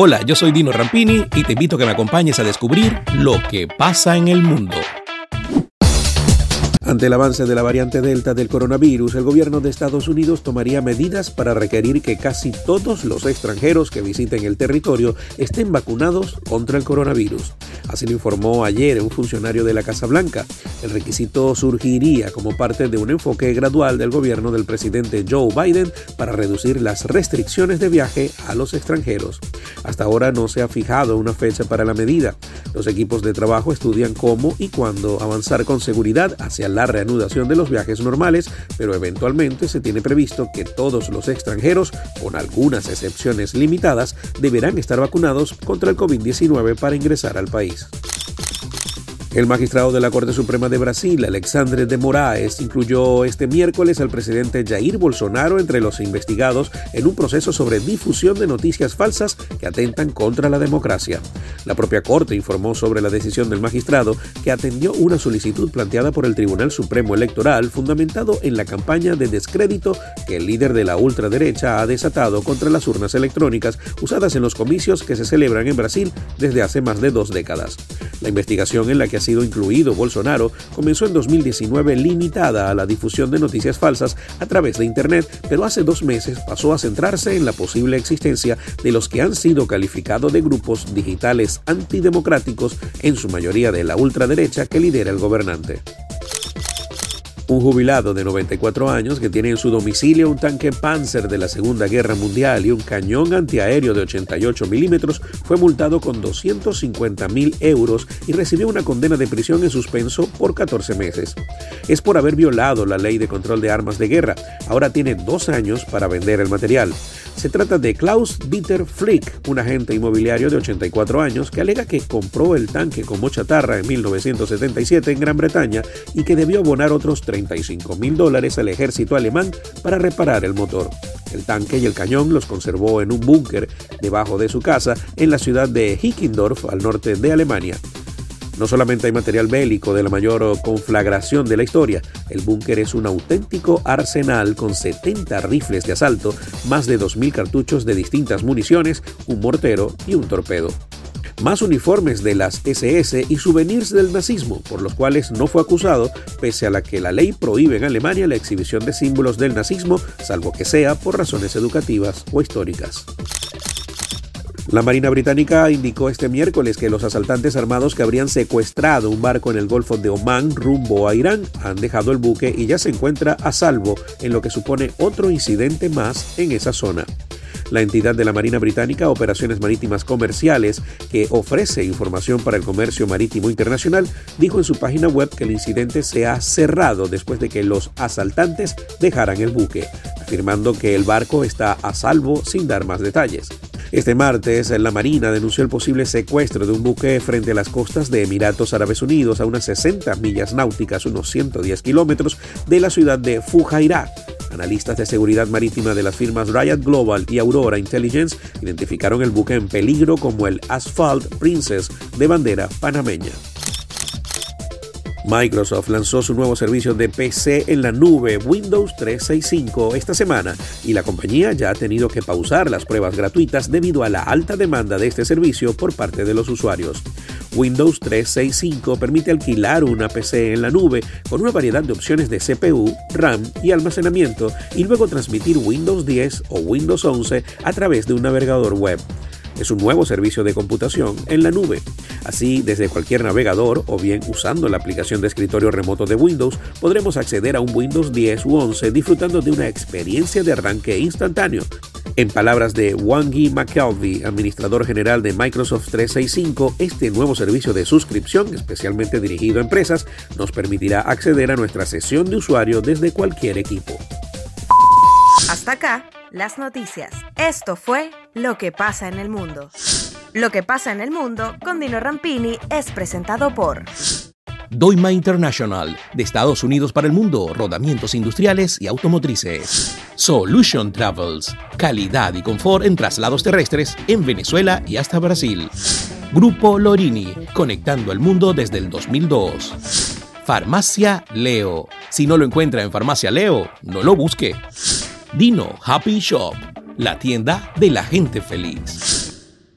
Hola, yo soy Dino Rampini y te invito a que me acompañes a descubrir lo que pasa en el mundo. Ante el avance de la variante Delta del coronavirus, el gobierno de Estados Unidos tomaría medidas para requerir que casi todos los extranjeros que visiten el territorio estén vacunados contra el coronavirus. Así lo informó ayer un funcionario de la Casa Blanca. El requisito surgiría como parte de un enfoque gradual del gobierno del presidente Joe Biden para reducir las restricciones de viaje a los extranjeros. Hasta ahora no se ha fijado una fecha para la medida. Los equipos de trabajo estudian cómo y cuándo avanzar con seguridad hacia la reanudación de los viajes normales, pero eventualmente se tiene previsto que todos los extranjeros, con algunas excepciones limitadas, deberán estar vacunados contra el COVID-19 para ingresar al país. El magistrado de la Corte Suprema de Brasil, Alexandre de Moraes, incluyó este miércoles al presidente Jair Bolsonaro entre los investigados en un proceso sobre difusión de noticias falsas que atentan contra la democracia. La propia Corte informó sobre la decisión del magistrado que atendió una solicitud planteada por el Tribunal Supremo Electoral fundamentado en la campaña de descrédito que el líder de la ultraderecha ha desatado contra las urnas electrónicas usadas en los comicios que se celebran en Brasil desde hace más de dos décadas. La investigación en la que sido incluido Bolsonaro comenzó en 2019 limitada a la difusión de noticias falsas a través de Internet, pero hace dos meses pasó a centrarse en la posible existencia de los que han sido calificados de grupos digitales antidemocráticos, en su mayoría de la ultraderecha que lidera el gobernante. Un jubilado de 94 años que tiene en su domicilio un tanque Panzer de la Segunda Guerra Mundial y un cañón antiaéreo de 88 milímetros fue multado con 250 mil euros y recibió una condena de prisión en suspenso por 14 meses. Es por haber violado la ley de control de armas de guerra. Ahora tiene dos años para vender el material. Se trata de Klaus Dieter Flick, un agente inmobiliario de 84 años que alega que compró el tanque como chatarra en 1977 en Gran Bretaña y que debió abonar otros 35 mil dólares al ejército alemán para reparar el motor. El tanque y el cañón los conservó en un búnker debajo de su casa en la ciudad de Hickendorf, al norte de Alemania. No solamente hay material bélico de la mayor conflagración de la historia, el búnker es un auténtico arsenal con 70 rifles de asalto, más de 2.000 cartuchos de distintas municiones, un mortero y un torpedo más uniformes de las SS y souvenirs del nazismo, por los cuales no fue acusado, pese a la que la ley prohíbe en Alemania la exhibición de símbolos del nazismo, salvo que sea por razones educativas o históricas. La Marina Británica indicó este miércoles que los asaltantes armados que habrían secuestrado un barco en el Golfo de Omán rumbo a Irán han dejado el buque y ya se encuentra a salvo en lo que supone otro incidente más en esa zona. La entidad de la Marina Británica, Operaciones Marítimas Comerciales, que ofrece información para el comercio marítimo internacional, dijo en su página web que el incidente se ha cerrado después de que los asaltantes dejaran el buque, afirmando que el barco está a salvo sin dar más detalles. Este martes, la Marina denunció el posible secuestro de un buque frente a las costas de Emiratos Árabes Unidos a unas 60 millas náuticas, unos 110 kilómetros, de la ciudad de Fujairah. Analistas de seguridad marítima de las firmas Riot Global y Aurora Intelligence identificaron el buque en peligro como el Asphalt Princess de bandera panameña. Microsoft lanzó su nuevo servicio de PC en la nube Windows 365 esta semana y la compañía ya ha tenido que pausar las pruebas gratuitas debido a la alta demanda de este servicio por parte de los usuarios. Windows 365 permite alquilar una PC en la nube con una variedad de opciones de CPU, RAM y almacenamiento y luego transmitir Windows 10 o Windows 11 a través de un navegador web es un nuevo servicio de computación en la nube. Así, desde cualquier navegador o bien usando la aplicación de escritorio remoto de Windows, podremos acceder a un Windows 10 u 11 disfrutando de una experiencia de arranque instantáneo. En palabras de Wangi McKelvey, administrador general de Microsoft 365, este nuevo servicio de suscripción, especialmente dirigido a empresas, nos permitirá acceder a nuestra sesión de usuario desde cualquier equipo. Hasta acá las noticias. Esto fue Lo que pasa en el mundo. Lo que pasa en el mundo con Dino Rampini es presentado por Doima International, de Estados Unidos para el mundo, rodamientos industriales y automotrices. Solution Travels, calidad y confort en traslados terrestres en Venezuela y hasta Brasil. Grupo Lorini, conectando el mundo desde el 2002. Farmacia Leo. Si no lo encuentra en Farmacia Leo, no lo busque. Dino Happy Shop, la tienda de la gente feliz.